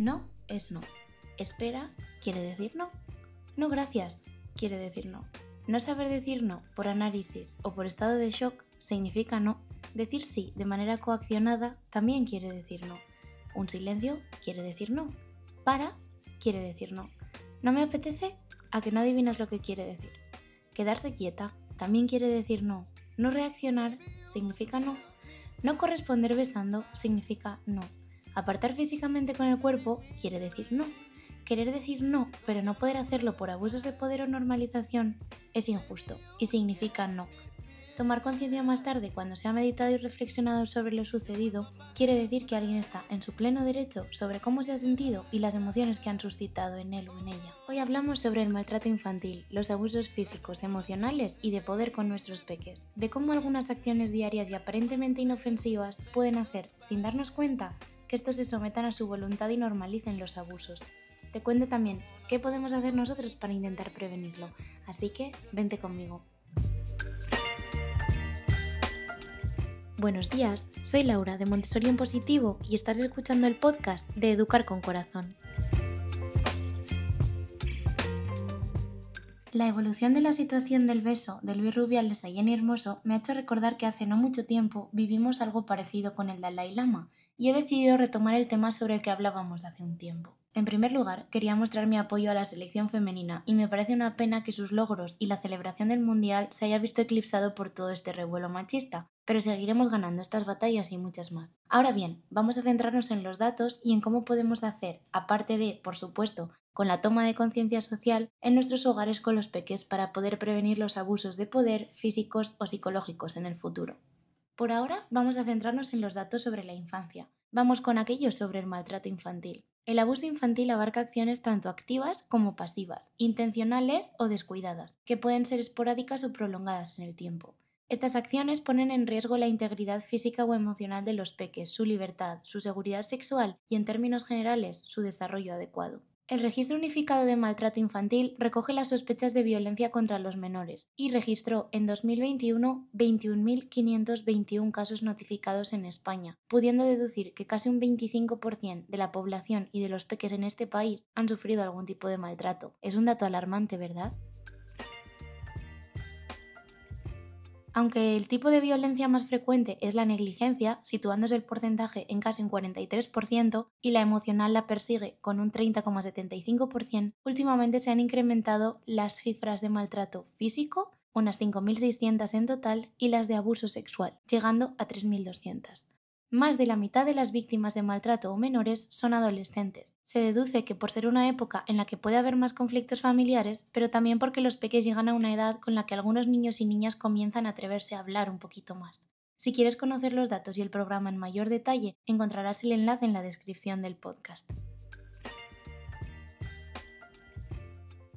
No es no. Espera quiere decir no. No gracias quiere decir no. No saber decir no por análisis o por estado de shock significa no. Decir sí de manera coaccionada también quiere decir no. Un silencio quiere decir no. Para quiere decir no. No me apetece a que no adivinas lo que quiere decir. Quedarse quieta también quiere decir no. No reaccionar significa no. No corresponder besando significa no. Apartar físicamente con el cuerpo quiere decir no. Querer decir no, pero no poder hacerlo por abusos de poder o normalización, es injusto y significa no. Tomar conciencia más tarde, cuando se ha meditado y reflexionado sobre lo sucedido, quiere decir que alguien está en su pleno derecho sobre cómo se ha sentido y las emociones que han suscitado en él o en ella. Hoy hablamos sobre el maltrato infantil, los abusos físicos, emocionales y de poder con nuestros peques, de cómo algunas acciones diarias y aparentemente inofensivas pueden hacer, sin darnos cuenta, que estos se sometan a su voluntad y normalicen los abusos. Te cuento también qué podemos hacer nosotros para intentar prevenirlo, así que vente conmigo. Buenos días, soy Laura de Montessori en Positivo y estás escuchando el podcast de Educar con Corazón. La evolución de la situación del beso de Luis Rubiales a Jenny Hermoso me ha hecho recordar que hace no mucho tiempo vivimos algo parecido con el Dalai Lama y he decidido retomar el tema sobre el que hablábamos hace un tiempo. En primer lugar, quería mostrar mi apoyo a la selección femenina y me parece una pena que sus logros y la celebración del Mundial se haya visto eclipsado por todo este revuelo machista, pero seguiremos ganando estas batallas y muchas más. Ahora bien, vamos a centrarnos en los datos y en cómo podemos hacer, aparte de, por supuesto, con la toma de conciencia social en nuestros hogares con los peques para poder prevenir los abusos de poder físicos o psicológicos en el futuro. Por ahora vamos a centrarnos en los datos sobre la infancia. Vamos con aquello sobre el maltrato infantil. El abuso infantil abarca acciones tanto activas como pasivas, intencionales o descuidadas, que pueden ser esporádicas o prolongadas en el tiempo. Estas acciones ponen en riesgo la integridad física o emocional de los peques, su libertad, su seguridad sexual y, en términos generales, su desarrollo adecuado. El Registro Unificado de Maltrato Infantil recoge las sospechas de violencia contra los menores y registró en 2021 21.521 casos notificados en España, pudiendo deducir que casi un 25% de la población y de los peques en este país han sufrido algún tipo de maltrato. Es un dato alarmante, ¿verdad? Aunque el tipo de violencia más frecuente es la negligencia, situándose el porcentaje en casi un 43%, y la emocional la persigue con un 30,75%, últimamente se han incrementado las cifras de maltrato físico, unas 5.600 en total, y las de abuso sexual, llegando a 3.200. Más de la mitad de las víctimas de maltrato o menores son adolescentes. Se deduce que por ser una época en la que puede haber más conflictos familiares, pero también porque los peques llegan a una edad con la que algunos niños y niñas comienzan a atreverse a hablar un poquito más. Si quieres conocer los datos y el programa en mayor detalle, encontrarás el enlace en la descripción del podcast.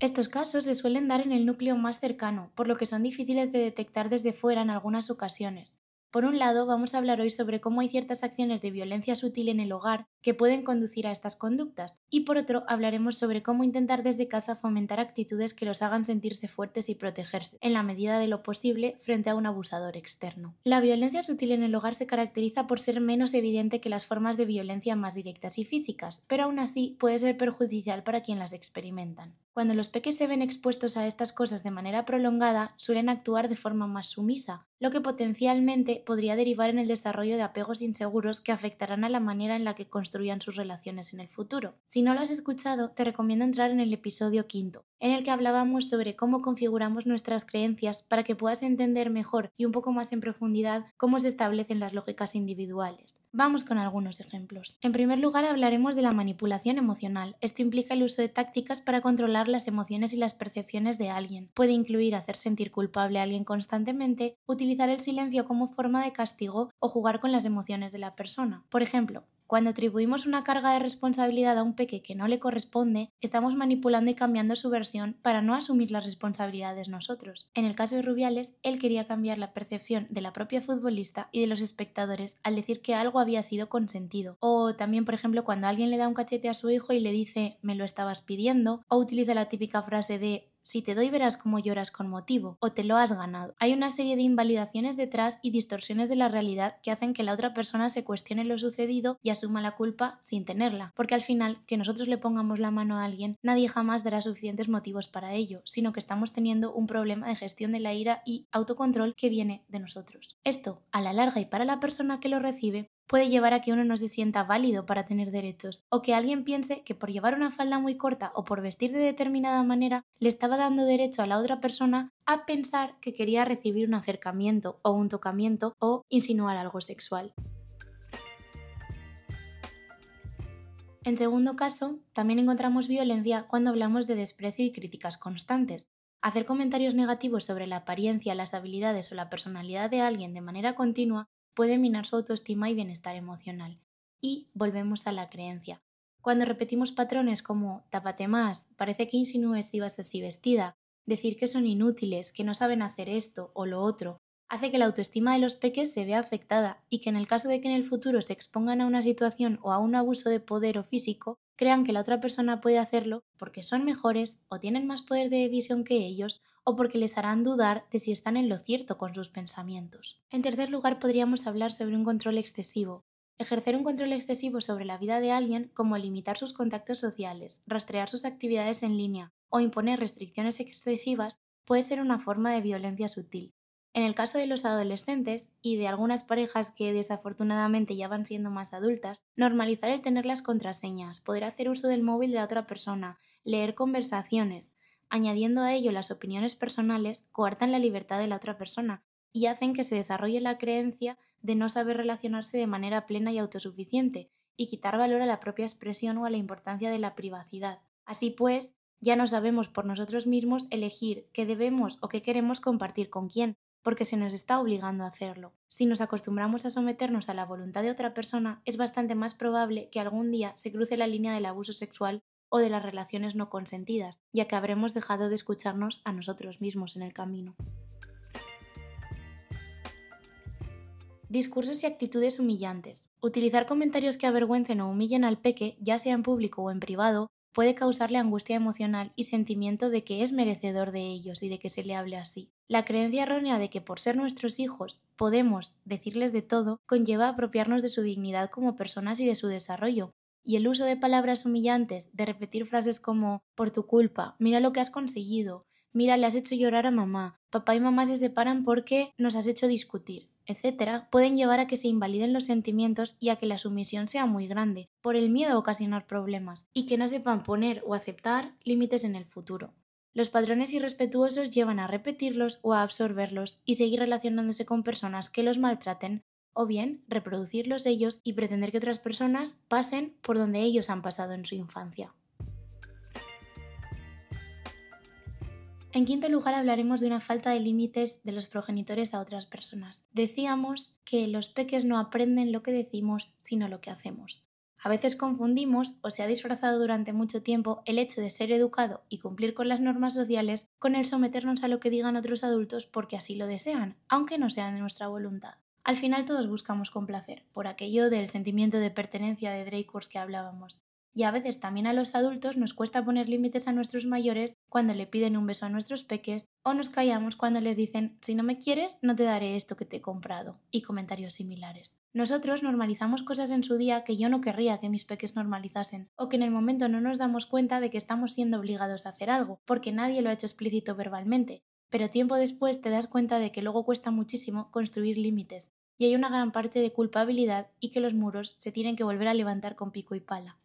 Estos casos se suelen dar en el núcleo más cercano, por lo que son difíciles de detectar desde fuera en algunas ocasiones. Por un lado, vamos a hablar hoy sobre cómo hay ciertas acciones de violencia sutil en el hogar que pueden conducir a estas conductas, y por otro, hablaremos sobre cómo intentar desde casa fomentar actitudes que los hagan sentirse fuertes y protegerse, en la medida de lo posible, frente a un abusador externo. La violencia sutil en el hogar se caracteriza por ser menos evidente que las formas de violencia más directas y físicas, pero aún así puede ser perjudicial para quien las experimentan. Cuando los peques se ven expuestos a estas cosas de manera prolongada, suelen actuar de forma más sumisa, lo que potencialmente podría derivar en el desarrollo de apegos inseguros que afectarán a la manera en la que construyan sus relaciones en el futuro. Si no lo has escuchado, te recomiendo entrar en el episodio quinto, en el que hablábamos sobre cómo configuramos nuestras creencias para que puedas entender mejor y un poco más en profundidad cómo se establecen las lógicas individuales. Vamos con algunos ejemplos. En primer lugar hablaremos de la manipulación emocional. Esto implica el uso de tácticas para controlar las emociones y las percepciones de alguien. Puede incluir hacer sentir culpable a alguien constantemente, utilizar el silencio como forma de castigo o jugar con las emociones de la persona. Por ejemplo, cuando atribuimos una carga de responsabilidad a un peque que no le corresponde, estamos manipulando y cambiando su versión para no asumir las responsabilidades nosotros. En el caso de Rubiales, él quería cambiar la percepción de la propia futbolista y de los espectadores al decir que algo había sido consentido. O también, por ejemplo, cuando alguien le da un cachete a su hijo y le dice me lo estabas pidiendo, o utiliza la típica frase de si te doy verás cómo lloras con motivo, o te lo has ganado. Hay una serie de invalidaciones detrás y distorsiones de la realidad que hacen que la otra persona se cuestione lo sucedido y asuma la culpa sin tenerla, porque al final, que nosotros le pongamos la mano a alguien, nadie jamás dará suficientes motivos para ello, sino que estamos teniendo un problema de gestión de la ira y autocontrol que viene de nosotros. Esto, a la larga y para la persona que lo recibe, puede llevar a que uno no se sienta válido para tener derechos, o que alguien piense que por llevar una falda muy corta o por vestir de determinada manera le estaba dando derecho a la otra persona a pensar que quería recibir un acercamiento o un tocamiento o insinuar algo sexual. En segundo caso, también encontramos violencia cuando hablamos de desprecio y críticas constantes. Hacer comentarios negativos sobre la apariencia, las habilidades o la personalidad de alguien de manera continua puede minar su autoestima y bienestar emocional. Y volvemos a la creencia. Cuando repetimos patrones como tápate más, parece que insinúes si vas así vestida, decir que son inútiles, que no saben hacer esto o lo otro, hace que la autoestima de los peques se vea afectada y que en el caso de que en el futuro se expongan a una situación o a un abuso de poder o físico, crean que la otra persona puede hacerlo porque son mejores o tienen más poder de decisión que ellos o porque les harán dudar de si están en lo cierto con sus pensamientos. En tercer lugar, podríamos hablar sobre un control excesivo. Ejercer un control excesivo sobre la vida de alguien, como limitar sus contactos sociales, rastrear sus actividades en línea o imponer restricciones excesivas, puede ser una forma de violencia sutil. En el caso de los adolescentes y de algunas parejas que desafortunadamente ya van siendo más adultas, normalizar el tener las contraseñas, poder hacer uso del móvil de la otra persona, leer conversaciones, añadiendo a ello las opiniones personales, coartan la libertad de la otra persona y hacen que se desarrolle la creencia de no saber relacionarse de manera plena y autosuficiente, y quitar valor a la propia expresión o a la importancia de la privacidad. Así pues, ya no sabemos por nosotros mismos elegir qué debemos o qué queremos compartir con quién, porque se nos está obligando a hacerlo. Si nos acostumbramos a someternos a la voluntad de otra persona, es bastante más probable que algún día se cruce la línea del abuso sexual o de las relaciones no consentidas, ya que habremos dejado de escucharnos a nosotros mismos en el camino. Discursos y actitudes humillantes. Utilizar comentarios que avergüencen o humillen al peque, ya sea en público o en privado, puede causarle angustia emocional y sentimiento de que es merecedor de ellos y de que se le hable así. La creencia errónea de que por ser nuestros hijos podemos decirles de todo conlleva apropiarnos de su dignidad como personas y de su desarrollo, y el uso de palabras humillantes, de repetir frases como por tu culpa, mira lo que has conseguido, mira, le has hecho llorar a mamá, papá y mamá se separan porque nos has hecho discutir, etc., pueden llevar a que se invaliden los sentimientos y a que la sumisión sea muy grande, por el miedo a ocasionar problemas, y que no sepan poner o aceptar límites en el futuro. Los patrones irrespetuosos llevan a repetirlos o a absorberlos y seguir relacionándose con personas que los maltraten o bien reproducirlos ellos y pretender que otras personas pasen por donde ellos han pasado en su infancia. En quinto lugar hablaremos de una falta de límites de los progenitores a otras personas. Decíamos que los peques no aprenden lo que decimos, sino lo que hacemos. A veces confundimos o se ha disfrazado durante mucho tiempo el hecho de ser educado y cumplir con las normas sociales con el someternos a lo que digan otros adultos porque así lo desean, aunque no sea de nuestra voluntad. Al final todos buscamos complacer, por aquello del sentimiento de pertenencia de Dreyfus que hablábamos. Y a veces también a los adultos nos cuesta poner límites a nuestros mayores cuando le piden un beso a nuestros peques o nos callamos cuando les dicen si no me quieres no te daré esto que te he comprado y comentarios similares. Nosotros normalizamos cosas en su día que yo no querría que mis peques normalizasen o que en el momento no nos damos cuenta de que estamos siendo obligados a hacer algo porque nadie lo ha hecho explícito verbalmente pero tiempo después te das cuenta de que luego cuesta muchísimo construir límites, y hay una gran parte de culpabilidad y que los muros se tienen que volver a levantar con pico y pala.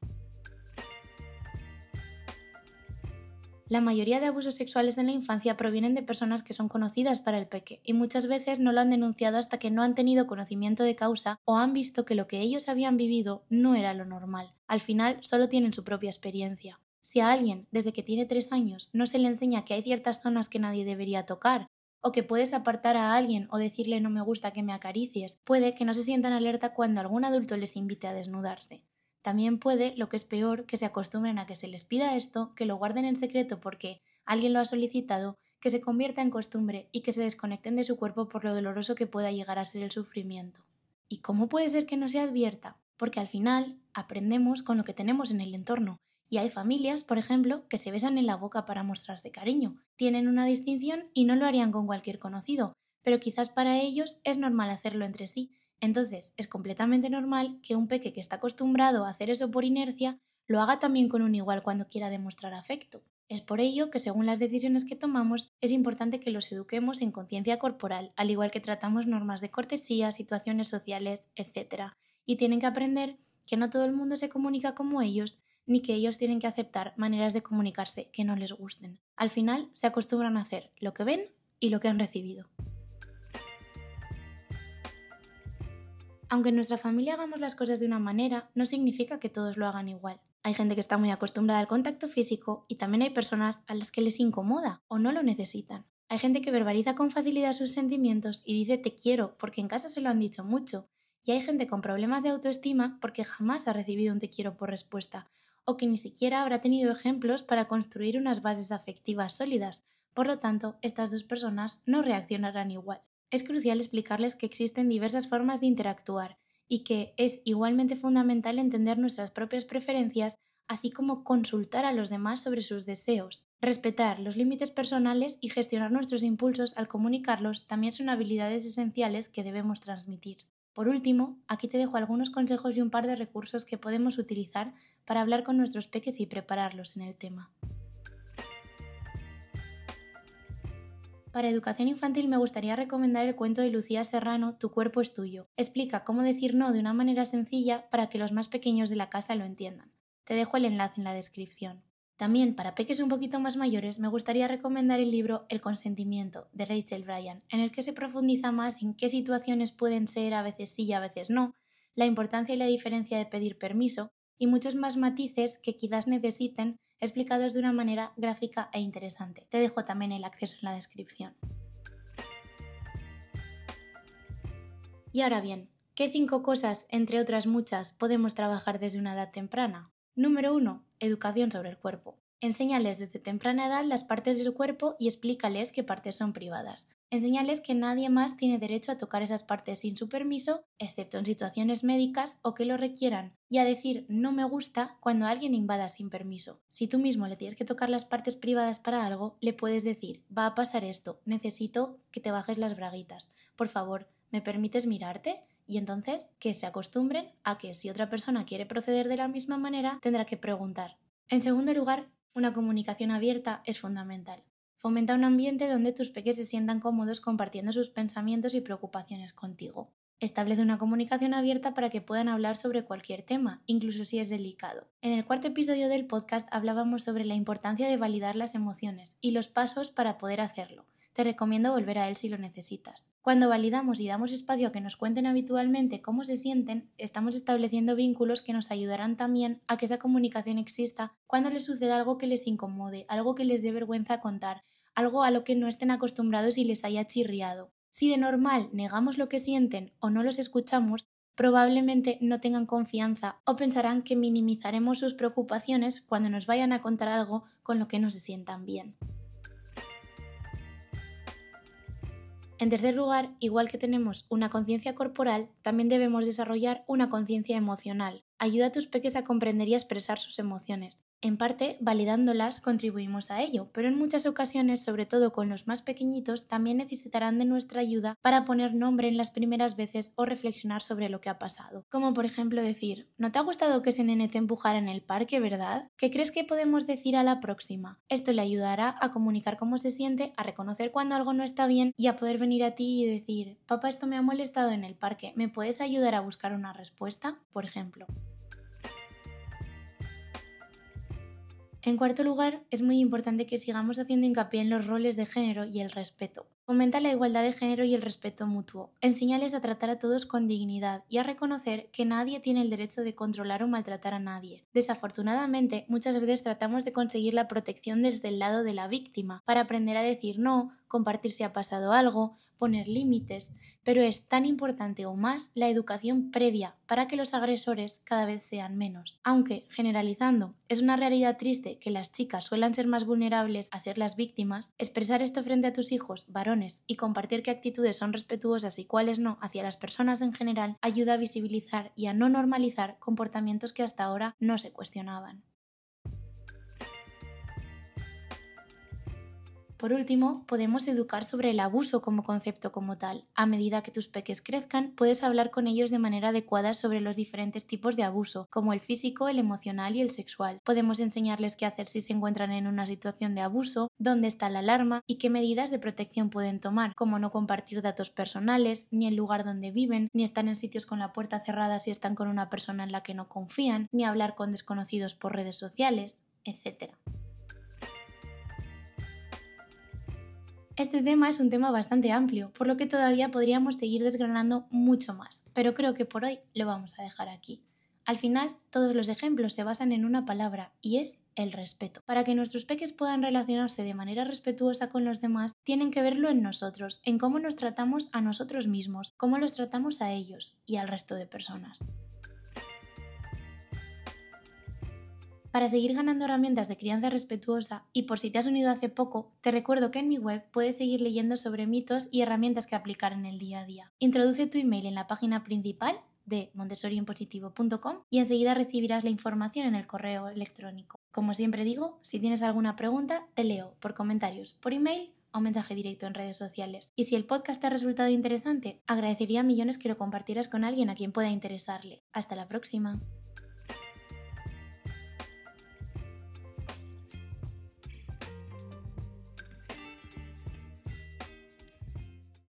La mayoría de abusos sexuales en la infancia provienen de personas que son conocidas para el peque y muchas veces no lo han denunciado hasta que no han tenido conocimiento de causa o han visto que lo que ellos habían vivido no era lo normal. Al final solo tienen su propia experiencia. Si a alguien, desde que tiene tres años, no se le enseña que hay ciertas zonas que nadie debería tocar, o que puedes apartar a alguien o decirle no me gusta que me acaricies, puede que no se sientan alerta cuando algún adulto les invite a desnudarse. También puede, lo que es peor, que se acostumbren a que se les pida esto, que lo guarden en secreto porque alguien lo ha solicitado, que se convierta en costumbre y que se desconecten de su cuerpo por lo doloroso que pueda llegar a ser el sufrimiento. ¿Y cómo puede ser que no se advierta? Porque al final aprendemos con lo que tenemos en el entorno Y hay familias, por ejemplo, que se besan en la boca para mostrarse cariño. Tienen una distinción y no lo harían con cualquier conocido, pero quizás para ellos es normal hacerlo entre sí. Entonces, es completamente normal que un peque que está acostumbrado a hacer eso por inercia lo haga también con un igual cuando quiera demostrar afecto. Es por ello que, según las decisiones que tomamos, es importante que los eduquemos en conciencia corporal, al igual que tratamos normas de cortesía, situaciones sociales, etc. Y tienen que aprender que no todo el mundo se comunica como ellos, ni que ellos tienen que aceptar maneras de comunicarse que no les gusten. Al final, se acostumbran a hacer lo que ven y lo que han recibido. Aunque en nuestra familia hagamos las cosas de una manera, no significa que todos lo hagan igual. Hay gente que está muy acostumbrada al contacto físico y también hay personas a las que les incomoda o no lo necesitan. Hay gente que verbaliza con facilidad sus sentimientos y dice te quiero porque en casa se lo han dicho mucho. Y hay gente con problemas de autoestima porque jamás ha recibido un te quiero por respuesta o que ni siquiera habrá tenido ejemplos para construir unas bases afectivas sólidas. Por lo tanto, estas dos personas no reaccionarán igual. Es crucial explicarles que existen diversas formas de interactuar y que es igualmente fundamental entender nuestras propias preferencias, así como consultar a los demás sobre sus deseos. Respetar los límites personales y gestionar nuestros impulsos al comunicarlos también son habilidades esenciales que debemos transmitir. Por último, aquí te dejo algunos consejos y un par de recursos que podemos utilizar para hablar con nuestros peques y prepararlos en el tema. Para educación infantil me gustaría recomendar el cuento de Lucía Serrano Tu cuerpo es tuyo. Explica cómo decir no de una manera sencilla para que los más pequeños de la casa lo entiendan. Te dejo el enlace en la descripción. También para peques un poquito más mayores me gustaría recomendar el libro El consentimiento de Rachel Bryan, en el que se profundiza más en qué situaciones pueden ser a veces sí y a veces no, la importancia y la diferencia de pedir permiso y muchos más matices que quizás necesiten explicados de una manera gráfica e interesante. Te dejo también el acceso en la descripción. Y ahora bien, ¿qué cinco cosas, entre otras muchas, podemos trabajar desde una edad temprana? Número 1. Educación sobre el cuerpo. Enséñales desde temprana edad las partes de su cuerpo y explícales qué partes son privadas. Enséñales que nadie más tiene derecho a tocar esas partes sin su permiso, excepto en situaciones médicas o que lo requieran, y a decir no me gusta cuando alguien invada sin permiso. Si tú mismo le tienes que tocar las partes privadas para algo, le puedes decir va a pasar esto, necesito que te bajes las braguitas. Por favor, ¿me permites mirarte? Y entonces que se acostumbren a que si otra persona quiere proceder de la misma manera, tendrá que preguntar. En segundo lugar, una comunicación abierta es fundamental. Fomenta un ambiente donde tus peques se sientan cómodos compartiendo sus pensamientos y preocupaciones contigo. Establece una comunicación abierta para que puedan hablar sobre cualquier tema, incluso si es delicado. En el cuarto episodio del podcast hablábamos sobre la importancia de validar las emociones y los pasos para poder hacerlo te recomiendo volver a él si lo necesitas. Cuando validamos y damos espacio a que nos cuenten habitualmente cómo se sienten, estamos estableciendo vínculos que nos ayudarán también a que esa comunicación exista cuando les suceda algo que les incomode, algo que les dé vergüenza contar, algo a lo que no estén acostumbrados y les haya chirriado. Si de normal negamos lo que sienten o no los escuchamos, probablemente no tengan confianza o pensarán que minimizaremos sus preocupaciones cuando nos vayan a contar algo con lo que no se sientan bien. En tercer lugar, igual que tenemos una conciencia corporal, también debemos desarrollar una conciencia emocional. Ayuda a tus peques a comprender y a expresar sus emociones. En parte, validándolas contribuimos a ello, pero en muchas ocasiones, sobre todo con los más pequeñitos, también necesitarán de nuestra ayuda para poner nombre en las primeras veces o reflexionar sobre lo que ha pasado. Como por ejemplo decir, ¿no te ha gustado que ese nene te empujara en el parque, verdad? ¿Qué crees que podemos decir a la próxima? Esto le ayudará a comunicar cómo se siente, a reconocer cuando algo no está bien y a poder venir a ti y decir, papá, esto me ha molestado en el parque, ¿me puedes ayudar a buscar una respuesta? Por ejemplo. En cuarto lugar, es muy importante que sigamos haciendo hincapié en los roles de género y el respeto. Fomenta la igualdad de género y el respeto mutuo. Enseñales a tratar a todos con dignidad y a reconocer que nadie tiene el derecho de controlar o maltratar a nadie. Desafortunadamente, muchas veces tratamos de conseguir la protección desde el lado de la víctima, para aprender a decir no, compartir si ha pasado algo, poner límites, pero es tan importante o más la educación previa para que los agresores cada vez sean menos. Aunque, generalizando, es una realidad triste que las chicas suelan ser más vulnerables a ser las víctimas, expresar esto frente a tus hijos, y compartir qué actitudes son respetuosas y cuáles no hacia las personas en general ayuda a visibilizar y a no normalizar comportamientos que hasta ahora no se cuestionaban. Por último, podemos educar sobre el abuso como concepto como tal. A medida que tus peques crezcan, puedes hablar con ellos de manera adecuada sobre los diferentes tipos de abuso, como el físico, el emocional y el sexual. Podemos enseñarles qué hacer si se encuentran en una situación de abuso, dónde está la alarma y qué medidas de protección pueden tomar, como no compartir datos personales, ni el lugar donde viven, ni estar en sitios con la puerta cerrada si están con una persona en la que no confían, ni hablar con desconocidos por redes sociales, etc. Este tema es un tema bastante amplio, por lo que todavía podríamos seguir desgranando mucho más, pero creo que por hoy lo vamos a dejar aquí. Al final, todos los ejemplos se basan en una palabra y es el respeto. Para que nuestros peques puedan relacionarse de manera respetuosa con los demás, tienen que verlo en nosotros, en cómo nos tratamos a nosotros mismos, cómo los tratamos a ellos y al resto de personas. Para seguir ganando herramientas de crianza respetuosa y por si te has unido hace poco, te recuerdo que en mi web puedes seguir leyendo sobre mitos y herramientas que aplicar en el día a día. Introduce tu email en la página principal de montessoriimpositivo.com y enseguida recibirás la información en el correo electrónico. Como siempre digo, si tienes alguna pregunta, te leo por comentarios, por email o mensaje directo en redes sociales. Y si el podcast te ha resultado interesante, agradecería millones que lo compartieras con alguien a quien pueda interesarle. Hasta la próxima.